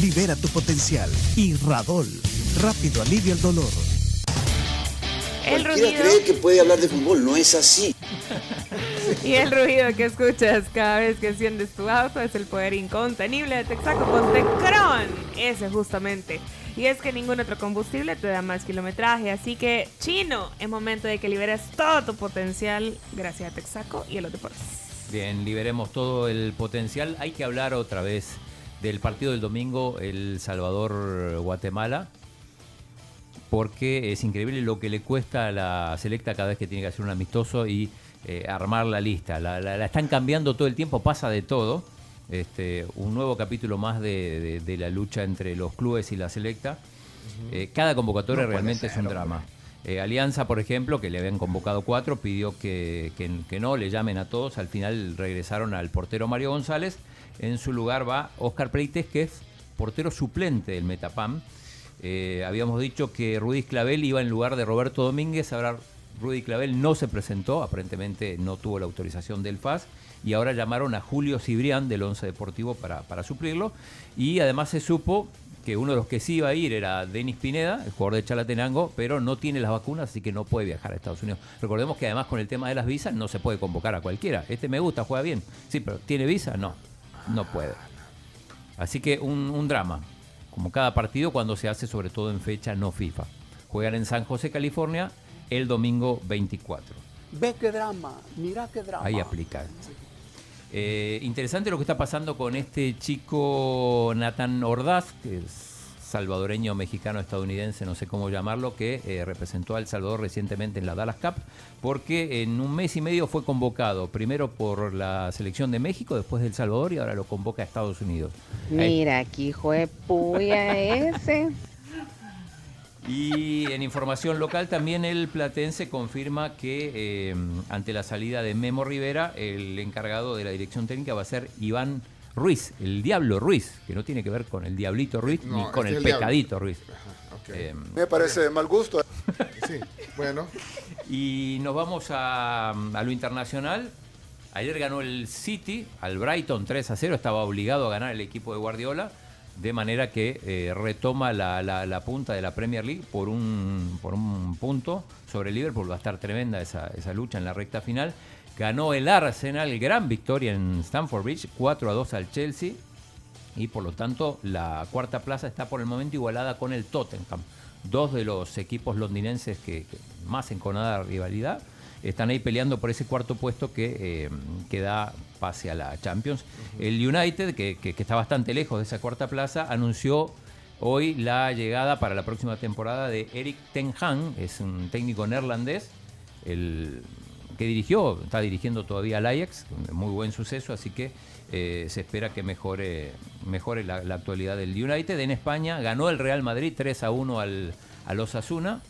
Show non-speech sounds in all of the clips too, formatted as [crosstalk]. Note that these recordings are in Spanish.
Libera tu potencial y Radol. Rápido alivio el dolor. El Cualquiera rugido cree que puede hablar de fútbol, no es así. [laughs] y el rugido que escuchas cada vez que enciendes tu auto es el poder incontenible de Texaco con Tecron. Ese justamente. Y es que ningún otro combustible te da más kilometraje, así que chino, es momento de que liberes todo tu potencial gracias a Texaco y a los deportes. Bien, liberemos todo el potencial. Hay que hablar otra vez del partido del domingo, El Salvador-Guatemala, porque es increíble lo que le cuesta a la selecta cada vez que tiene que hacer un amistoso y eh, armar la lista. La, la- la están cambiando todo el tiempo, pasa de todo. Este, un nuevo capítulo más de, de- de la lucha entre los clubes y la selecta. Eh, cada convocatoria No realmente ser, es un drama. Eh, Alianza, por ejemplo, que le habían convocado cuatro, pidió que, que- que no le llamen a todos. Al final regresaron al portero Mario González. En su lugar va Oscar Pleites, que es portero suplente del Metapam. Eh, habíamos dicho que Rudy Clavel iba en lugar de Roberto Domínguez. Ahora Rudy Clavel no se presentó, aparentemente no tuvo la autorización del FAS. Y ahora llamaron a Julio Cibrián del Once Deportivo para, para suplirlo. Y además se supo que uno de los que sí iba a ir era Denis Pineda, el jugador de Chalatenango, pero no tiene las vacunas, así que no puede viajar a Estados Unidos. Recordemos que además con el tema de las visas no se puede convocar a cualquiera. Este me gusta, juega bien. Sí, pero ¿tiene visa? No, no puede. Así que un, un drama, como cada partido cuando se hace sobre todo en fecha no FIFA. Juegan en San José, California, el domingo 24. Ve qué drama, mira qué drama. Ahí aplica. Eh, interesante lo que está pasando con este chico Nathan Ordaz, que es salvadoreño, mexicano, estadounidense, no sé cómo llamarlo, que eh, representó a El Salvador recientemente en la Dallas Cup, porque en un mes y medio fue convocado primero por la selección de México, después de El Salvador y ahora lo convoca a Estados Unidos. Mira, aquí hijo de puya ese. Y en información local también el Platense confirma que eh, ante la salida de Memo Rivera, el encargado de la dirección técnica va a ser Iván Ruiz, el Diablo Ruiz, que no tiene que ver con el Diablito Ruiz No, ni con el. Pecadito Ruiz. Eh, Me parece de mal gusto. Sí, bueno. [laughs] y nos vamos a, a lo internacional. Ayer ganó el City al Brighton 3 a 0, estaba obligado a ganar el equipo de Guardiola, de manera que eh, retoma la, la- la punta de la Premier League por un, por un punto sobre Liverpool. Va a estar tremenda esa, esa lucha en la recta final. Ganó el Arsenal, gran victoria en Stamford Bridge, 4 a 2 al Chelsea. Y por lo tanto, la cuarta plaza está por el momento igualada con el Tottenham. Dos de los equipos londinenses que, que más enconada rivalidad están ahí peleando por ese cuarto puesto que, eh, que da pase a la Champions. El United, que, que- que está bastante lejos de esa cuarta plaza, anunció hoy la llegada para la próxima temporada de Eric Ten Hag, es un técnico neerlandés, el que dirigió, está dirigiendo todavía al Ajax, muy buen suceso, así que eh, se espera que mejore, mejore la, la actualidad del United. En España ganó el Real Madrid 3 a 1 al, al Osasuna.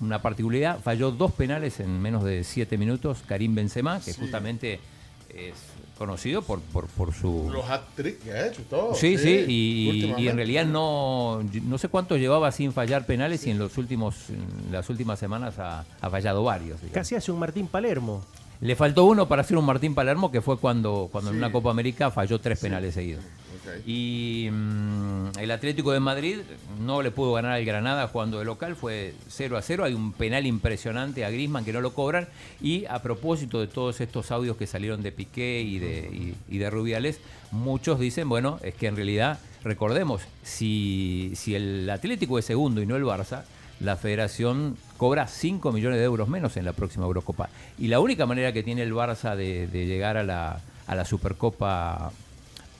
Una particularidad, falló dos penales en menos de 7 minutos Karim Benzema, que Sí. justamente es conocido por, por, por su... Los hat-trick que ha hecho todo. Sí, sí, y- en realidad no, no sé cuánto llevaba sin fallar penales y en los últimos, en las últimas semanas ha, ha fallado varios. digamos. Casi hace un Martín Palermo. Le faltó uno para hacer un Martín Palermo, que fue cuando, cuando en una Copa América falló tres penales seguidos. Y mm, el Atlético de Madrid no le pudo ganar al Granada jugando de local, fue 0 a 0. Hay un penal impresionante a Grisman que no lo cobran. Y a propósito de todos estos audios que salieron de Piqué y de, y, y de Rubiales, muchos dicen, bueno, es que en realidad, recordemos, si, si el Atlético es segundo y no el Barça, la federación cobra 5 millones de euros menos en la próxima Eurocopa. Y la única manera que tiene el Barça de, de llegar a la, a la Supercopa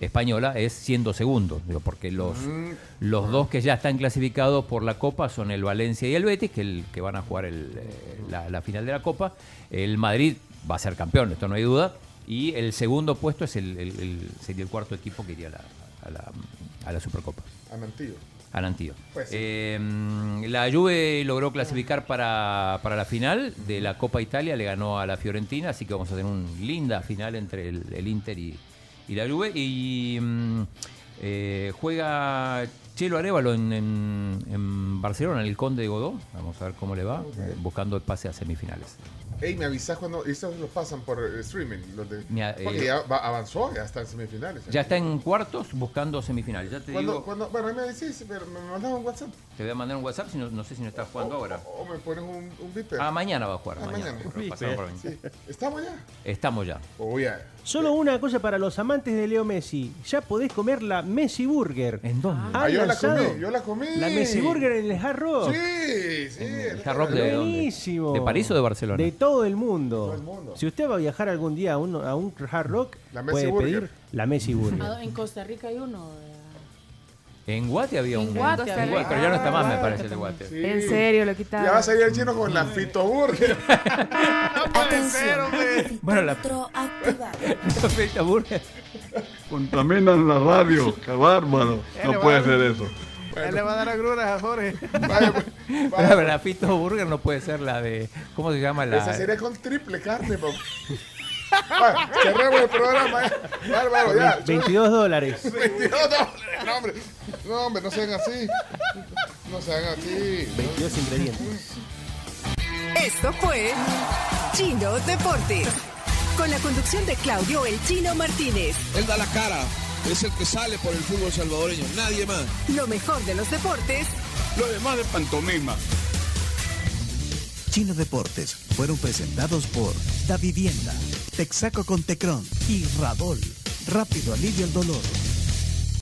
española es siendo segundo, digo, porque los, Mm. los dos que ya están clasificados por la Copa son el Valencia y el Betis, que, el, que van a jugar el, eh, la, la final de la Copa. El Madrid va a ser campeón, esto no hay duda. Y el segundo puesto es el- sería el cuarto equipo que iría a la, a la, a la Supercopa. Ha mentido. Anantío. Pues sí. Eh, la Juve logró clasificar para, para la final de la Copa Italia, le ganó a la Fiorentina, así que vamos a tener una linda final entre el, el Inter y, y la Juve. Y mm, eh, juega Chelo Arevalo en, en- en Barcelona, en el Conde de Godó. Vamos a ver cómo le va, buscando el pase a semifinales. Ey, me avisas cuando. Estos los pasan por eh, streaming. Los de, Mira, porque eh, ya va- avanzó, ya está en semifinales. Ya está en cuartos buscando semifinales. Ya te ¿Cuándo, digo, cuándo- bueno, me decís, pero me mandas un WhatsApp. te voy a mandar un WhatsApp, si no, no sé si no estás jugando ahora. O me pones un, un beeper. Ah, mañana va a jugar. Ah, mañana. mañana. Sí. ¿Estamos ya? Estamos ya. Oh, ya. Solo una cosa para los amantes de Leo Messi. Ya podés comer la Messi Burger. ¿En dónde? Ah, yo la comí, yo la comí. La Messi Burger en el Hard Rock. Sí, sí. ¿El Hard Rock de dónde? Buenísimo. ¿De París o de Barcelona? De todo el mundo. Todo el mundo. Si usted va a viajar algún día a un, a un Hard Rock, La Messi puede Burger. pedir la Messi Burger. [laughs] Ah, En Costa Rica hay uno. En Guate había un. En Guate en. Guate, pero ya no está más, me parece, el de Guate. Sí. En serio, lo quitaron. Ya va a salir el chino con la Fito Burger. no puede ser, hombre. Bueno, la [laughs] la Feta Burger. Contaminan la radio, qué bárbaro. No puede ser eso. Él le va a dar agruras a Jorge. Vaya, pues, Pero vaya. la Fito Burger no puede ser la de. ¿Cómo se llama la.? Esa sería con triple carne, papá. Cerremos el programa. ya. Bárbaro, ya. 22 dólares. 22 dólares. No, hombre. No, hombre, no sean así. No sean así. 22 ingredientes. Esto fue Chino Deportes. Con la conducción de Claudio El Chino Martínez. Él da la cara. Es el que sale por el fútbol salvadoreño. Nadie más. Lo mejor de los deportes Lo demás de pantomima. Chino Deportes fueron presentados por Da Vivienda, Texaco con Tecron y Radol. Rápido alivio el dolor.